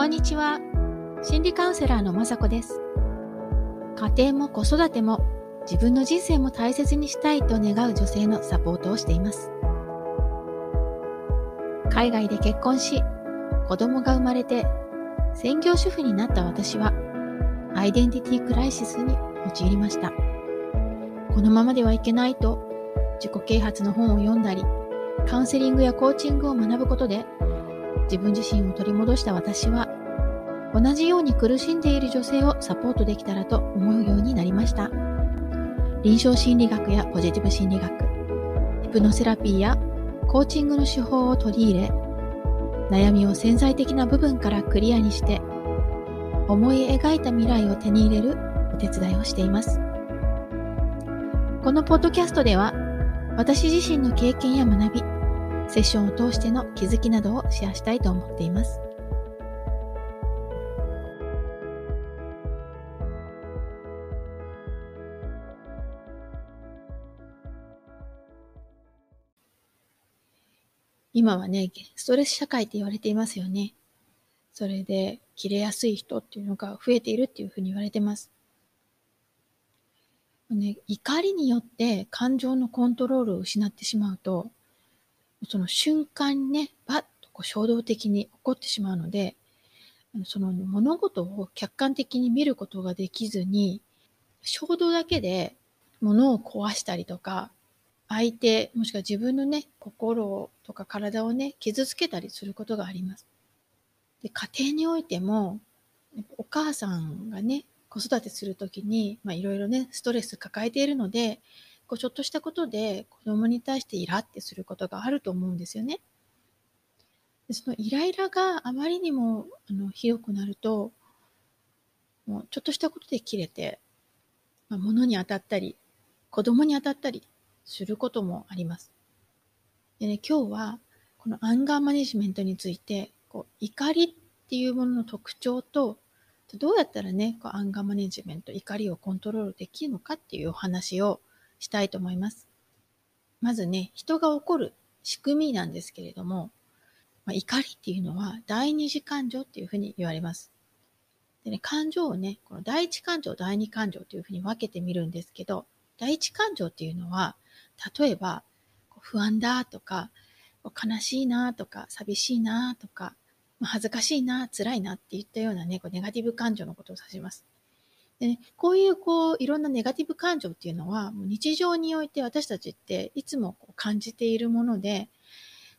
こんにちは。心理カウンセラーのまさこです。家庭も子育ても自分の人生も大切にしたいと願う女性のサポートをしています。海外で結婚し、子供が生まれて専業主婦になった私は、アイデンティティクライシスに陥りました。このままではいけないと、自己啓発の本を読んだり、カウンセリングやコーチングを学ぶことで、自分自身を取り戻した私は、同じように苦しんでいる女性をサポートできたらと思うようになりました。臨床心理学やポジティブ心理学、ヒプノセラピーやコーチングの手法を取り入れ、悩みを潜在的な部分からクリアにして、思い描いた未来を手に入れるお手伝いをしています。このポッドキャストでは、私自身の経験や学び、セッションを通しての気づきなどをシェアしたいと思っています。今はね、ストレス社会って言われていますよね。それで、切れやすい人っていうのが増えているっていうふうに言われてます。ね、怒りによって感情のコントロールを失ってしまうと、その瞬間にね、バッとこう衝動的に起こってしまうので、その物事を客観的に見ることができずに、衝動だけで物を壊したりとか、相手、もしくは自分のね、心とか体をね、傷つけたりすることがあります。で家庭においても、お母さんがね、子育てするときに、まあいろいろね、ストレス抱えているので、こうちょっとしたことで子供に対してイラってすることがあると思うんですよね。でそのイライラがあまりにもあのひどくなると、もうちょっとしたことで切れて、まあ、物に当たったり、子供に当たったりすることもあります。でね、今日はこのアンガーマネジメントについて、こう怒りっていうものの特徴と、どうやったらね、こうアンガーマネジメント、怒りをコントロールできるのかっていうお話をしたいと思います。まずね、人が起こる仕組みなんですけれども、まあ、怒りっていうのは第二次感情っていうふうに言われます。でね、感情をね、この第一感情、第二感情というふうに分けてみるんですけど、第一感情っていうのは、例えば、不安だとか、悲しいなとか、寂しいなとか、恥ずかしいな、辛いなっていったようなね、こうネガティブ感情のことを指します。でね、こういうこういろんなネガティブ感情っていうのはもう日常において私たちっていつもこう感じているもので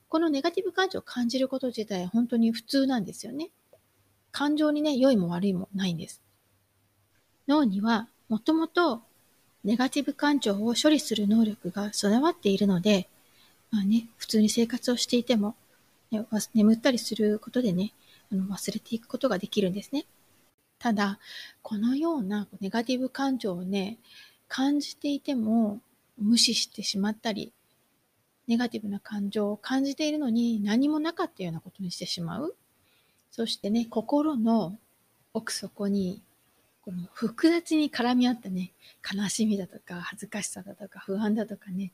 このネガティブ感情を感じること自体本当に普通なんですよね。感情にね良いも悪いもないんです。脳にはもともとネガティブ感情を処理する能力が備わっているので、まあね、普通に生活をしていても、ね、眠ったりすることでねあの忘れていくことができるんですね。ただ、このようなネガティブ感情をね、感じていても無視してしまったり、ネガティブな感情を感じているのに何もなかったようなことにしてしまう。そしてね、心の奥底に、この複雑に絡み合ったね、悲しみだとか、恥ずかしさだとか、不安だとかね、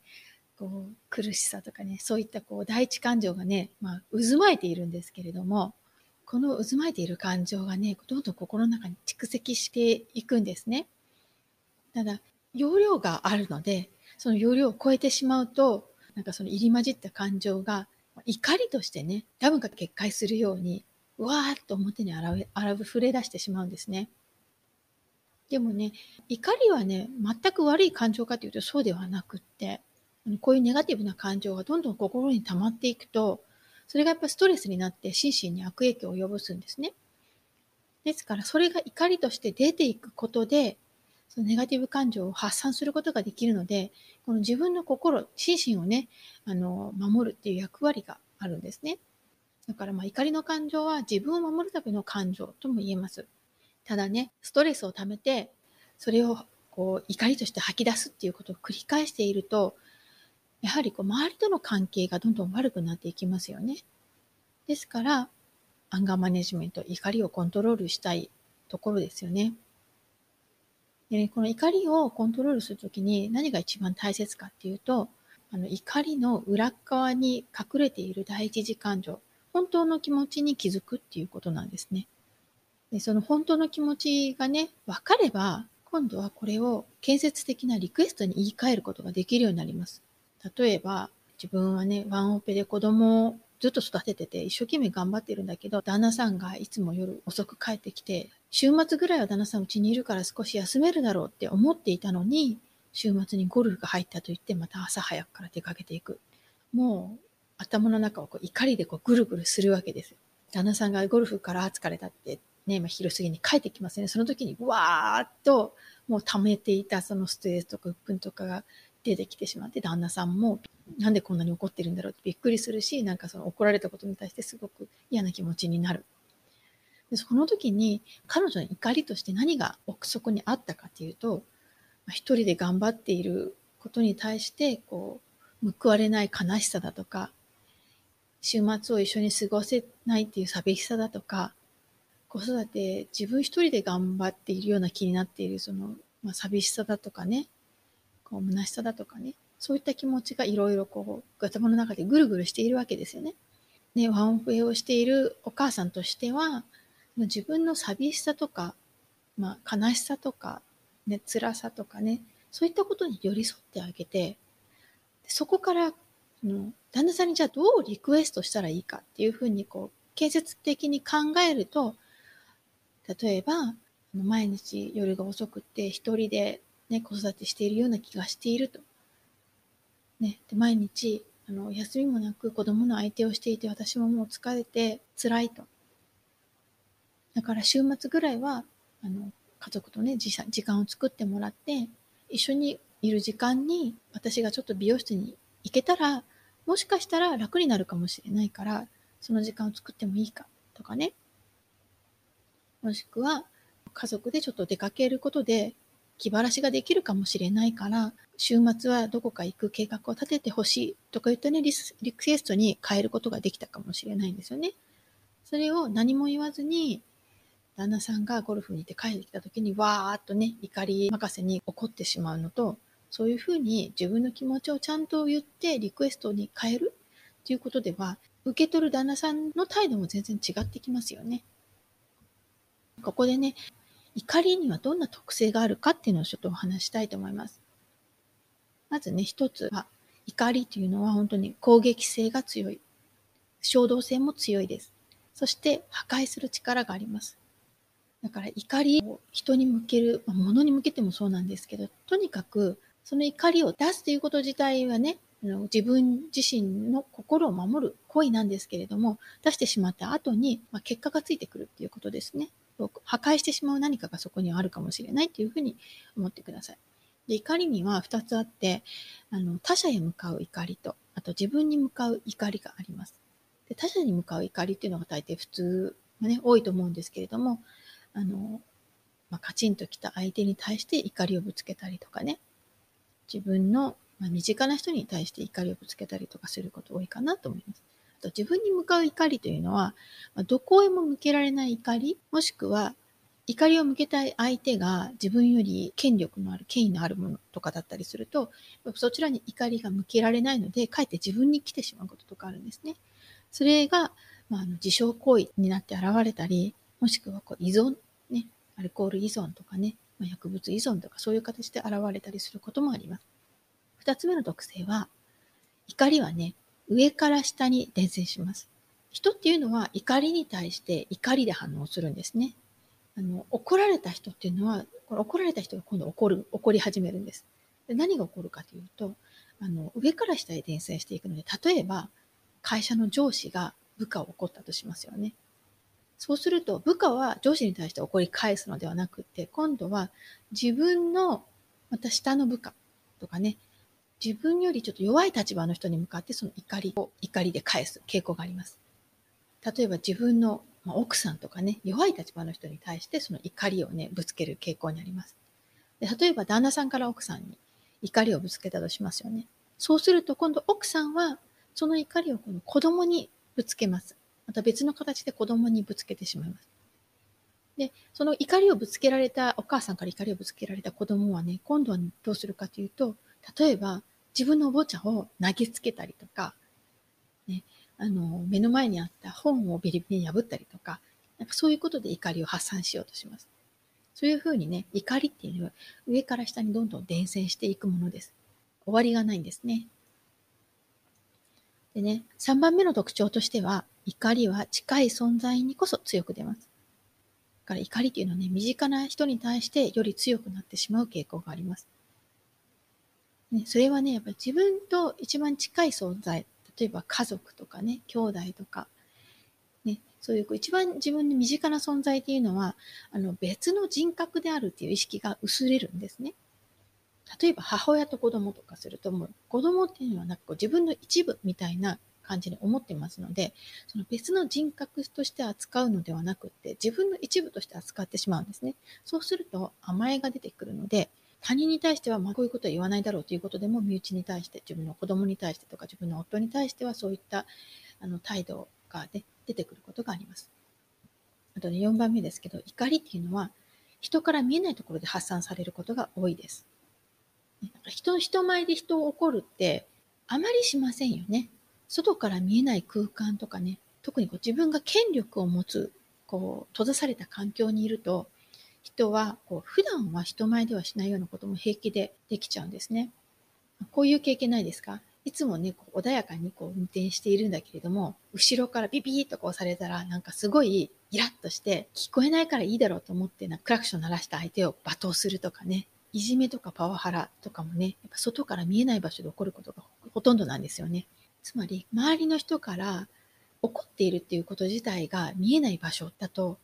こう苦しさとかね、そういったこう第一感情がね、まあ、渦巻いているんですけれども、この渦巻いている感情がね、どんどん心の中に蓄積していくんですね。ただ、容量があるので、その容量を超えてしまうと、なんかその入り混じった感情が怒りとしてね、ダムが決壊するように、わーっと表に現れ触れ出してしまうんですね。でもね、怒りはね、全く悪い感情かというとそうではなくって、こういうネガティブな感情がどんどん心に溜まっていくと、それがやっぱストレスになって心身に悪影響を及ぼすんですね。ですから、それが怒りとして出ていくことで、そのネガティブ感情を発散することができるので、この自分の心、心身をね、あの、守るっていう役割があるんですね。だから、まあ、怒りの感情は自分を守るための感情とも言えます。ただね、ストレスを溜めて、それをこう怒りとして吐き出すっていうことを繰り返していると、やはりこう周りとの関係がどんどん悪くなっていきますよね。ですから、アンガーマネジメント、怒りをコントロールしたいところですよね。でねこの怒りをコントロールするときに何が一番大切かっていうと、あの怒りの裏側に隠れている第一次感情、本当の気持ちに気づくっていうことなんですね。でその本当の気持ちがね、分かれば、今度はこれを建設的なリクエストに言い換えることができるようになります。例えば、自分はね、ワンオペで子供をずっと育ててて、一生懸命頑張ってるんだけど、旦那さんがいつも夜遅く帰ってきて、週末ぐらいは旦那さんうちにいるから少し休めるだろうって思っていたのに、週末にゴルフが入ったと言って、また朝早くから出かけていく。もう、頭の中をこう怒りでこうぐるぐるするわけです。旦那さんがゴルフから疲れたってね、まあ、昼過ぎに帰ってきますね。その時にわーっともう溜めていたそのストレスとか鬱憤とかが出てきてしまって、旦那さんもなんでこんなに怒ってるんだろうってびっくりするし、なんかその怒られたことに対してすごく嫌な気持ちになる。でその時に彼女の怒りとして何が奥底にあったかっていうと、まあ、一人で頑張っていることに対してこう報われない悲しさだとか週末を一緒に過ごせないっていう寂しさだとか子育て自分一人で頑張っているような気になっているその、まあ、寂しさだとかねこう虚しさだとかねそういった気持ちがいろいろこう頭の中でぐるぐるしているわけですよね。ねワンオペをしているお母さんとしては自分の寂しさとか、まあ、悲しさとか、ね、辛さとかね、そういったことに寄り添ってあげて、そこから、の旦那さんにじゃあどうリクエストしたらいいかっていうふうにこう、建設的に考えると、例えば、毎日夜が遅くて一人で、ね、子育てしているような気がしていると。ね、で毎日あの休みもなく子供の相手をしていて私ももう疲れて辛いと。だから週末ぐらいは、あの、家族とね、時間を作ってもらって、一緒にいる時間に私がちょっと美容室に行けたら、もしかしたら楽になるかもしれないから、その時間を作ってもいいかとかね。もしくは、家族でちょっと出かけることで気晴らしができるかもしれないから、週末はどこか行く計画を立ててほしいとか言ったね、リクエストに変えることができたかもしれないんですよね。それを何も言わずに、旦那さんがゴルフに行って帰ってきた時にわーっとね、怒り任せに怒ってしまうのと、そういうふうに自分の気持ちをちゃんと言ってリクエストに変えるっていうことでは、受け取る旦那さんの態度も全然違ってきますよね。ここでね、怒りにはどんな特性があるかっていうのをちょっとお話したいと思います。まずね、一つは、怒りというのは本当に攻撃性が強い。衝動性も強いです。そして破壊する力があります。だから怒りを人に向ける、まあ、に向けてもそうなんですけど、とにかくその怒りを出すということ自体はね、自分自身の心を守る行為なんですけれども、出してしまった後に、まあ、結果がついてくるっていうことですね。破壊してしまう何かがそこにはあるかもしれないというふうに思ってください。で怒りには2つあって、あの他者へ向かう怒りと、あと自分に向かう怒りがあります。で他者に向かう怒りっていうのが大抵普通がね、多いと思うんですけれども、あの、まあ、カチンときた相手に対して怒りをぶつけたりとかね、自分の、まあ、身近な人に対して怒りをぶつけたりとかすること多いかなと思います。と自分に向かう怒りというのは、ま、どこへも向けられない怒り、もしくは怒りを向けたい相手が自分より権力のある、権威のあるものとかだったりすると、そちらに怒りが向けられないので、かえって自分に来てしまうこととかあるんですね。それが、まあ、あの自傷行為になって現れたり、もしくはこう依存ね、アルコール依存とかね、ま、薬物依存とかそういう形で現れたりすることもあります。二つ目の特性は、怒りはね、上から下に伝染します。人っていうのは怒りに対して怒りで反応するんですね。あの、怒られた人っていうのは、これ怒られた人が今度怒る、怒り始めるんです。で何が起こるかというと、あの、上から下へ伝染していくので、例えば、会社の上司が部下を怒ったとしますよね。そうすると部下は上司に対して怒り返すのではなくて、今度は自分のまた下の部下とかね、自分よりちょっと弱い立場の人に向かってその怒りを怒りで返す傾向があります。例えば自分の奥さんとかね、弱い立場の人に対してその怒りをね、ぶつける傾向にあります。で例えば旦那さんから奥さんに怒りをぶつけたとしますよね。そうすると今度奥さんはその怒りをこの子供にぶつけます。また別の形で子供にぶつけてしまいます。で、その怒りをぶつけられた、お母さんから怒りをぶつけられた子供はね、今度はどうするかというと、例えば自分のおもちゃを投げつけたりとか、ね、あの、目の前にあった本をビリビリに破ったりとか、なんかそういうことで怒りを発散しようとします。そういうふうにね、怒りっていうのは上から下にどんどん伝染していくものです。終わりがないんですね。でね、3番目の特徴としては、怒りは近い存在にこそ強く出ます。だから怒りっていうのはね、身近な人に対してより強くなってしまう傾向があります。ね、それはね、やっぱり自分と一番近い存在、例えば家族とかね、兄弟とか、ね、そういう一番自分に身近な存在っていうのは、あの別の人格であるっていう意識が薄れるんですね。例えば母親と子供とかすると、もう子供っていうのはなんかこう自分の一部みたいな感じに思ってますので、その別の人格として扱うのではなくって、自分の一部として扱ってしまうんですね。そうすると甘えが出てくるので、他人に対しては、まあ、こういうことは言わないだろうということでも、身内に対して、自分の子供に対してとか、自分の夫に対しては、そういったあの態度が、ね、出てくることがあります。あとね、4番目ですけど、怒りっていうのは、人から見えないところで発散されることが多いです。人人前で人を怒るって、あまりしませんよね。外から見えない空間とかね、特にこう自分が権力を持つ、こう、閉ざされた環境にいると、人はこう普段は人前ではしないようなことも平気でできちゃうんですね。こういう経験ないですか？いつもね、こう穏やかにこう運転しているんだけれども、後ろからビビーとこうされたら、なんかすごいイラッとして、聞こえないからいいだろうと思ってな、クラクション鳴らした相手を罵倒するとかね、いじめとかパワハラとかもね、やっぱ外から見えない場所で起こることがほとんどなんですよね。つまり、周りの人から怒っているっていうこと自体が見えない場所だと、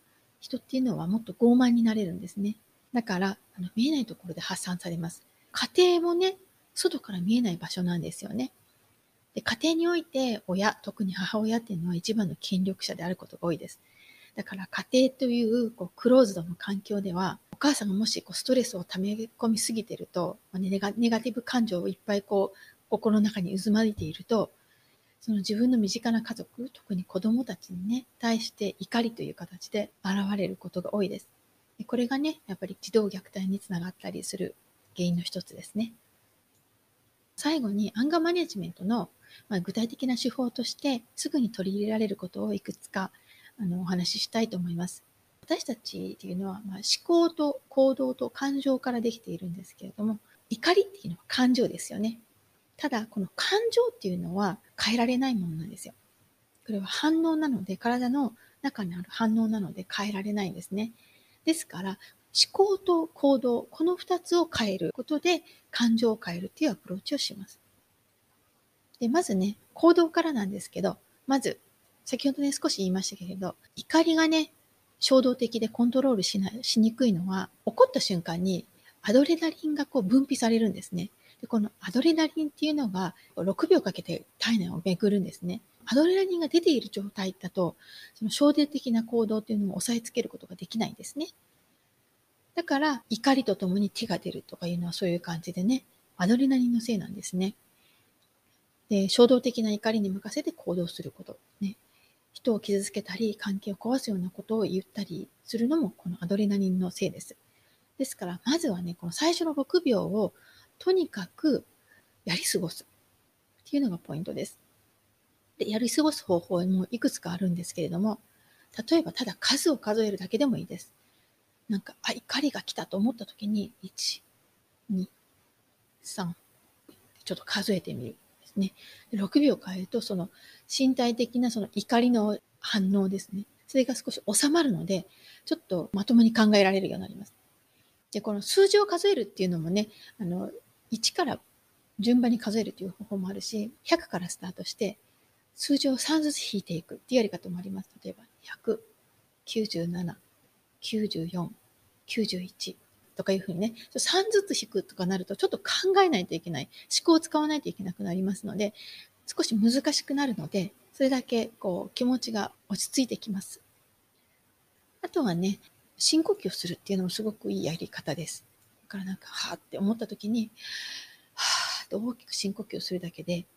人っていうのはもっと傲慢になれるんですね。だから、あの見えないところで発散されます。家庭もね、外から見えない場所なんですよね。で家庭において親、特に母親っていうのは一番の権力者であることが多いです。だから家庭というこうクローズドの環境では、お母さんがもしこうストレスを溜め込みすぎてると、ネガネガティブ感情をいっぱいこう心の中に渦巻いていると、その自分の身近な家族、特に子供たちにね、対して怒りという形で現れることが多いです。これがね、やっぱり児童虐待につながったりする原因の一つですね。最後に、アンガーマネジメントの、まあ、具体的な手法として、すぐに取り入れられることをいくつかあのお話ししたいと思います。私たちっていうのは、まあ、思考と行動と感情からできているんですけれども、怒りっていうのは感情ですよね。ただ、この感情っていうのは変えられないものなんですよ。これは反応なので、体の中にある反応なので変えられないんですね。ですから、思考と行動、この2つを変えることで感情を変えるっていうアプローチをします。で、まずね、行動からなんですけど、まず、先ほどね、少し言いましたけれど、怒りがね、衝動的でコントロールしない、しにくいのは、起こった瞬間にアドレナリンがこう分泌されるんですね。で、このアドレナリンっていうのが6秒かけて体内を巡るんですね。アドレナリンが出ている状態だと、その衝動的な行動っていうのも抑えつけることができないんですね。だから、怒りとともに手が出るとかいうのはそういう感じでね、アドレナリンのせいなんですね。で、衝動的な怒りに任せて行動すること。ね。人を傷つけたり、関係を壊すようなことを言ったりするのも、このアドレナリンのせいです。ですから、まずはね、この最初の6秒をとにかくやり過ごすっていうのがポイントです。でやり過ごす方法もいくつかあるんですけれども、例えばただ数を数えるだけでもいいです。なんか、あ、怒りが来たと思った時に、1、2、3、ちょっと数えてみるですね。6秒変えると、その身体的なその怒りの反応ですね。それが少し収まるので、ちょっとまともに考えられるようになります。で、この数字を数えるっていうのもね、あの、1から順番に数えるという方法もあるし、100からスタートして、数字を3ずつ引いていくっていうやり方もあります。例えば、100、97、94、91とかいうふうにね、3ずつ引くとかなるとちょっと考えないといけない。思考を使わないといけなくなりますので、少し難しくなるので、それだけこう気持ちが落ち着いてきます。あとはね、深呼吸をするっていうのもすごくいいやり方です。からなんか、はぁって思った時に、はぁって大きく深呼吸するだけで、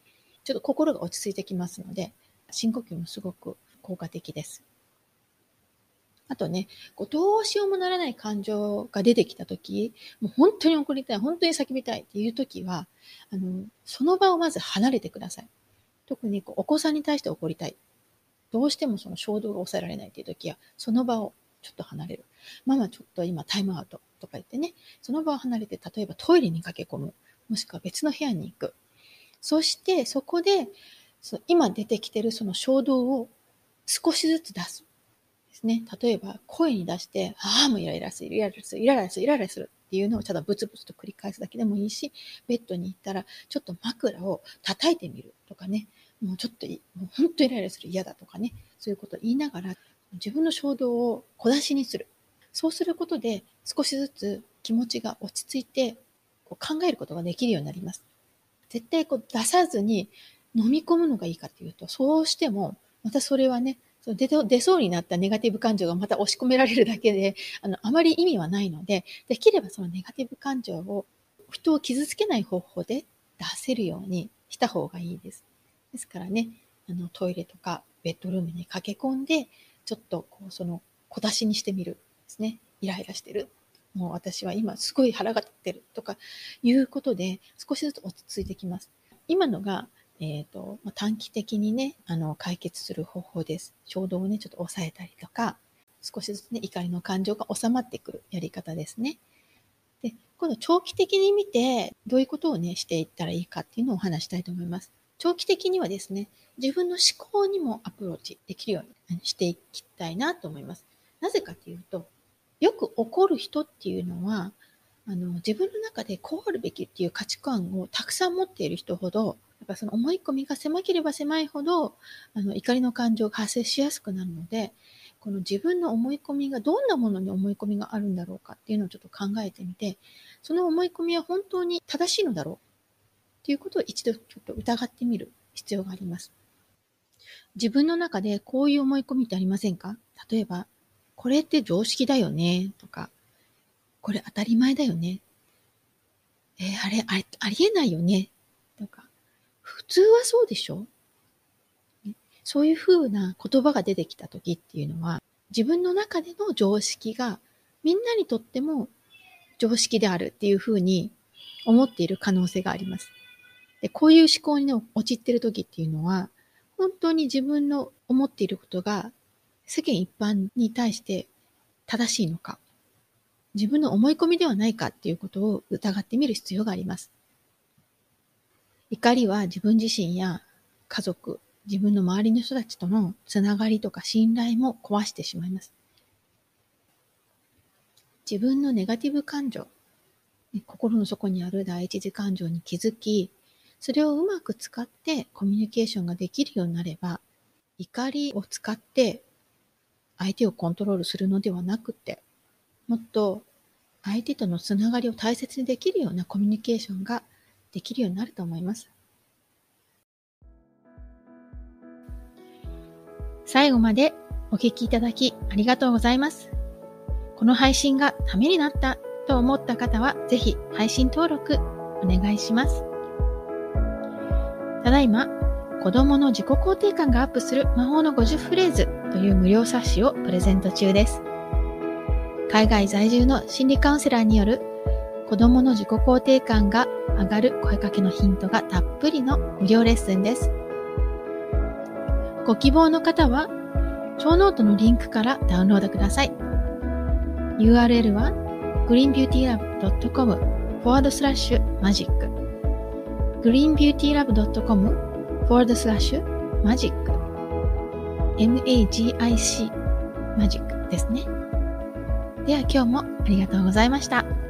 ちょっと心が落ち着いてきますので、深呼吸もすごく効果的です。あとね、こうどうしようもならない感情が出てきた時、もう本当に怒りたい、本当に叫びたいっていう時は、あの、その場をまず離れてください。特にこうお子さんに対して怒りたい。どうしてもその衝動が抑えられないっていう時は、その場をちょっと離れる。ママちょっと今タイムアウトとか言ってね、その場を離れて、例えばトイレに駆け込む。もしくは別の部屋に行く。そしてそこで、そ今出てきてるその衝動を少しずつ出す。ですね。例えば声に出して、ああ、もうイライラする、イライラする、イライラする、イライラするっていうのをただブツブツと繰り返すだけでもいいし、ベッドに行ったらちょっと枕を叩いてみるとかね、もうちょっともう本当イライラする嫌だとかね、そういうことを言いながら自分の衝動を小出しにする。そうすることで少しずつ気持ちが落ち着いてこう考えることができるようになります。絶対こう出さずに飲み込むのがいいかっていうと、そうしても、またそれはね、出出そうになったネガティブ感情がまた押し込められるだけで、あの、あまり意味はないので、できればそのネガティブ感情を人を傷つけない方法で出せるようにした方がいいです。ですからね、あの、トイレとかベッドルームに駆け込んで、ちょっとこう、その、小出しにしてみるですね。イライラしてる。もう私は今すごい腹が立ってるとかいうことで少しずつ落ち着いてきます。今のがえっ、ー、と、短期的にね、あの、解決する方法です。衝動をね、ちょっと抑えたりとか、少しずつね、怒りの感情が収まってくるやり方ですね。で、今度長期的に見て、どういうことをね、していったらいいかっていうのをお話したいと思います。長期的にはですね、自分の思考にもアプローチできるようにしていきたいなと思います。なぜかというと、よく怒る人っていうのは、あの、自分の中でこうあるべきっていう価値観をたくさん持っている人ほど、やっぱその思い込みが狭ければ狭いほど、あの、怒りの感情が発生しやすくなるので、この自分の思い込みがどんなものに思い込みがあるんだろうかっていうのをちょっと考えてみて、その思い込みは本当に正しいのだろうっていうことを一度ちょっと疑ってみる必要があります。自分の中でこういう思い込みってありませんか？例えば、これって常識だよねとか、これ当たり前だよね。えー、あれ、あれ、ありえないよねとか、普通はそうでしょ？そういうふうな言葉が出てきた時っていうのは、自分の中での常識がみんなにとっても常識であるっていうふうに思っている可能性があります。でこういう思考に、ね、陥っている時っていうのは、本当に自分の思っていることが世間一般に対して正しいのか、自分の思い込みではないかっていうことを疑ってみる必要があります。怒りは自分自身や家族、自分の周りの人たちとのつながりとか信頼も壊してしまいます。自分のネガティブ感情、心の底にある第一次感情に気づき、それをうまく使ってコミュニケーションができるようになれば、怒りを使って相手をコントロールするのではなくて、もっと相手とのつながりを大切にできるようなコミュニケーションができるようになると思います。最後までお聞きいただきありがとうございます。この配信がためになったと思った方は、ぜひ配信登録お願いします。ただいま、子供の自己肯定感がアップする魔法の50フレーズという無料冊子をプレゼント中です。海外在住の心理カウンセラーによる子供の自己肯定感が上がる声かけのヒントがたっぷりの無料レッスンです。ご希望の方は、ショーノートのリンクからダウンロードください。URL は greenbeautylab.com forward slash magic greenbeautylab.com forward slash magic magic マジックですね。では今日もありがとうございました。